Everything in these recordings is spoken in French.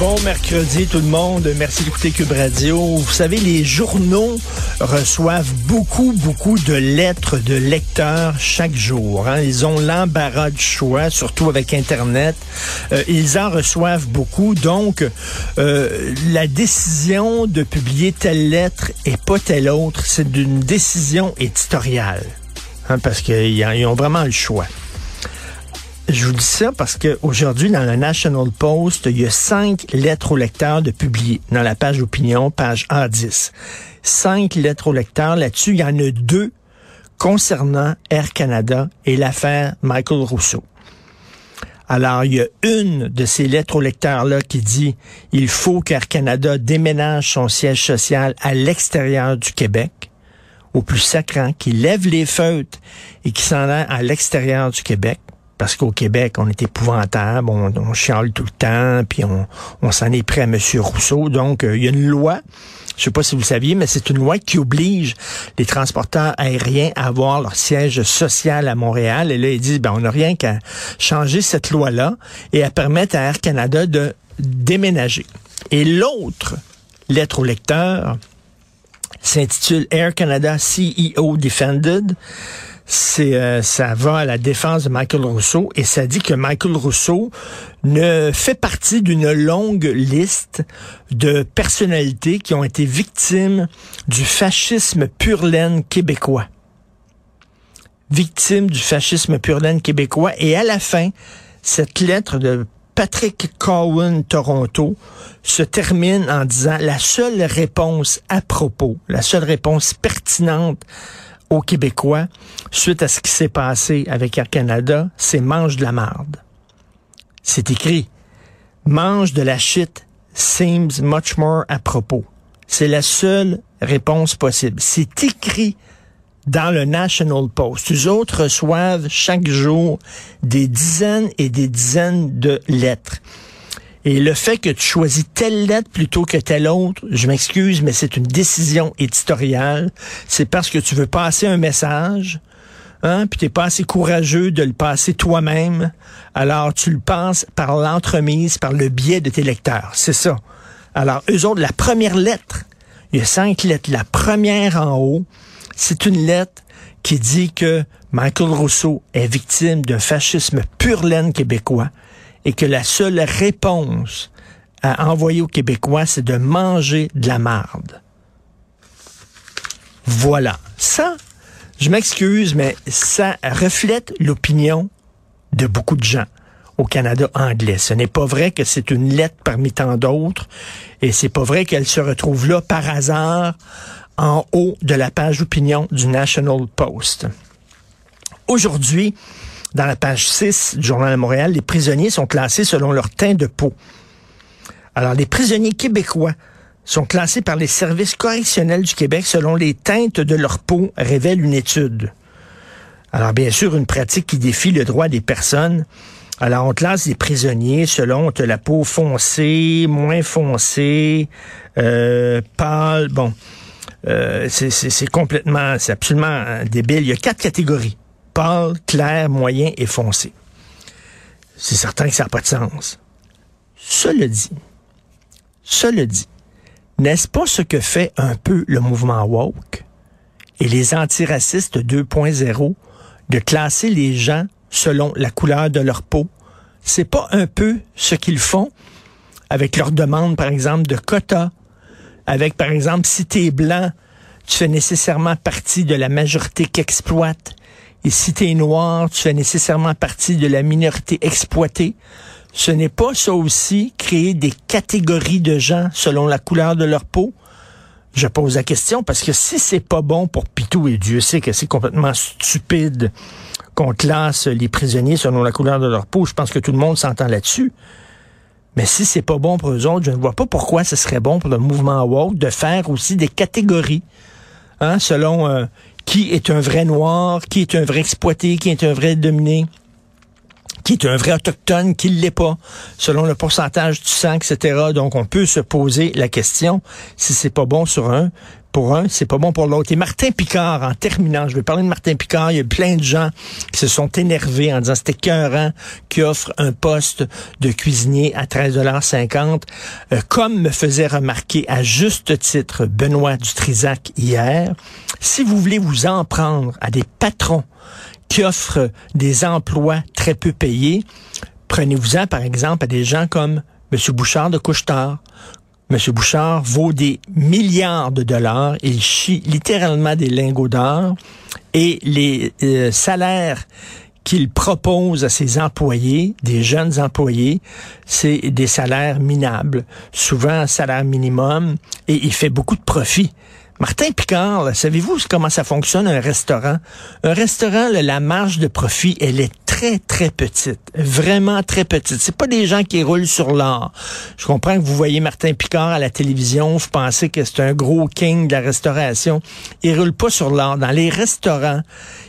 Bon mercredi tout le monde, merci d'écouter Cube Radio. Vous savez, les journaux reçoivent beaucoup, beaucoup de lettres de lecteurs chaque jour. hein. Ils ont l'embarras du choix, surtout avec Internet. Euh, ils en reçoivent beaucoup, donc euh, la décision de publier telle lettre et pas telle autre, c'est d'une décision éditoriale, hein, parce qu'ils ont vraiment le choix. Je vous dis ça parce qu'aujourd'hui, dans le National Post, il y a cinq lettres au lecteur de publier dans la page opinion, page A10. Cinq lettres au lecteur. Là-dessus, il y en a deux concernant Air Canada et l'affaire Michael Rousseau. Alors, il y a une de ces lettres au lecteur-là qui dit il faut qu'Air Canada déménage son siège social à l'extérieur du Québec, au plus sacrant, qu'il lève les feutres et qui s'en aille à l'extérieur du Québec parce qu'au Québec, on est épouvantable, on, on chiale tout le temps, puis on, s'en est pris à M. Rousseau. Donc, euh, il y a une loi, je sais pas si vous le saviez, mais c'est une loi qui oblige les transporteurs aériens à avoir leur siège social à Montréal. Et là, ils disent, ben, on n'a rien qu'à changer cette loi-là et à permettre à Air Canada de déménager. Et l'autre lettre au lecteur s'intitule Air Canada CEO Defended c'est euh, ça va à la défense de Michael Rousseau et ça dit que Michael Rousseau ne fait partie d'une longue liste de personnalités qui ont été victimes du fascisme pur laine québécois. Victimes du fascisme pur laine québécois et à la fin, cette lettre de Patrick Cowan Toronto se termine en disant la seule réponse à propos, la seule réponse pertinente aux Québécois suite à ce qui s'est passé avec Air Canada, c'est mange de la marde. C'est écrit. Mange de la shit seems much more à propos. C'est la seule réponse possible. C'est écrit dans le National Post. Les autres reçoivent chaque jour des dizaines et des dizaines de lettres. Et le fait que tu choisis telle lettre plutôt que telle autre, je m'excuse, mais c'est une décision éditoriale. C'est parce que tu veux passer un message, hein, puis t'es pas assez courageux de le passer toi-même. Alors tu le passes par l'entremise, par le biais de tes lecteurs. C'est ça. Alors eux autres, la première lettre, il y a cinq lettres. La première en haut, c'est une lettre qui dit que Michael Rousseau est victime d'un fascisme pur laine québécois et que la seule réponse à envoyer aux Québécois, c'est de manger de la marde. Voilà. Ça, je m'excuse, mais ça reflète l'opinion de beaucoup de gens au Canada anglais. Ce n'est pas vrai que c'est une lettre parmi tant d'autres et c'est pas vrai qu'elle se retrouve là par hasard en haut de la page opinion du National Post. Aujourd'hui, dans la page 6 du Journal de Montréal, les prisonniers sont classés selon leur teint de peau. Alors, les prisonniers québécois sont classés par les services correctionnels du Québec selon les teintes de leur peau, révèle une étude. Alors, bien sûr, une pratique qui défie le droit des personnes. Alors, on classe les prisonniers selon la peau foncée, moins foncée, euh, pâle. Bon, euh, c'est complètement, c'est absolument débile. Il y a quatre catégories pâle, clair, moyen et foncé. C'est certain que ça n'a pas de sens. Cela dit, cela dit, n'est-ce pas ce que fait un peu le mouvement woke et les antiracistes 2.0 de classer les gens selon la couleur de leur peau? C'est pas un peu ce qu'ils font avec leur demande, par exemple, de quotas, avec, par exemple, si tu es blanc, tu fais nécessairement partie de la majorité qu'exploite. Et si tu noir, tu fais nécessairement partie de la minorité exploitée. Ce n'est pas ça aussi créer des catégories de gens selon la couleur de leur peau. Je pose la question parce que si c'est pas bon pour Pitou et Dieu sait que c'est complètement stupide qu'on classe les prisonniers selon la couleur de leur peau, je pense que tout le monde s'entend là-dessus. Mais si c'est pas bon pour eux autres, je ne vois pas pourquoi ce serait bon pour le mouvement woke de faire aussi des catégories, hein, selon euh, qui est un vrai noir, qui est un vrai exploité, qui est un vrai dominé qui est un vrai autochtone, qui ne l'est pas, selon le pourcentage du sang, etc. Donc, on peut se poser la question si c'est pas bon sur un, pour un, c'est pas bon pour l'autre. Et Martin Picard, en terminant, je vais parler de Martin Picard, il y a plein de gens qui se sont énervés en disant c'était cœurant qui offre un poste de cuisinier à 13,50 euh, comme me faisait remarquer à juste titre Benoît Dutrisac hier, si vous voulez vous en prendre à des patrons qui offrent des emplois très peu payés, prenez-vous-en par exemple à des gens comme M. Bouchard de Couchetard, M. Bouchard vaut des milliards de dollars. Il chie littéralement des lingots d'or. Et les euh, salaires qu'il propose à ses employés, des jeunes employés, c'est des salaires minables, souvent un salaire minimum, et il fait beaucoup de profit. Martin Picard, savez-vous comment ça fonctionne un restaurant? Un restaurant, la marge de profit, elle est très, très petite. Vraiment très petite. C'est pas des gens qui roulent sur l'or. Je comprends que vous voyez Martin Picard à la télévision, vous pensez que c'est un gros king de la restauration. Il roule pas sur l'or. Dans les restaurants,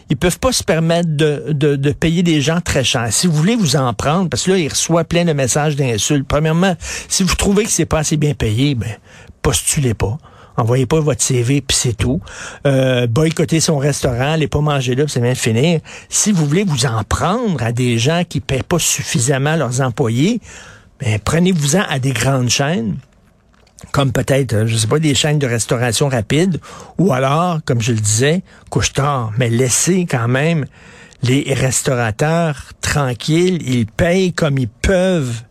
ils peuvent pas se permettre de, de, payer des gens très chers. Si vous voulez vous en prendre, parce que là, il reçoit plein de messages d'insultes. Premièrement, si vous trouvez que c'est pas assez bien payé, ben, postulez pas. Envoyez pas votre CV, puis c'est tout. Euh, boycottez son restaurant, allez pas manger là, puis c'est bien finir. Si vous voulez vous en prendre à des gens qui paient pas suffisamment leurs employés, ben, prenez-vous-en à des grandes chaînes comme peut-être, je sais pas, des chaînes de restauration rapide, ou alors, comme je le disais, couche-tard, mais laissez quand même les restaurateurs tranquilles, ils payent comme ils peuvent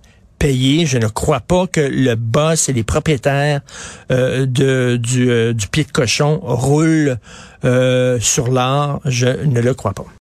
je ne crois pas que le boss et les propriétaires euh, de, du, euh, du pied de cochon roulent euh, sur l'art. Je ne le crois pas.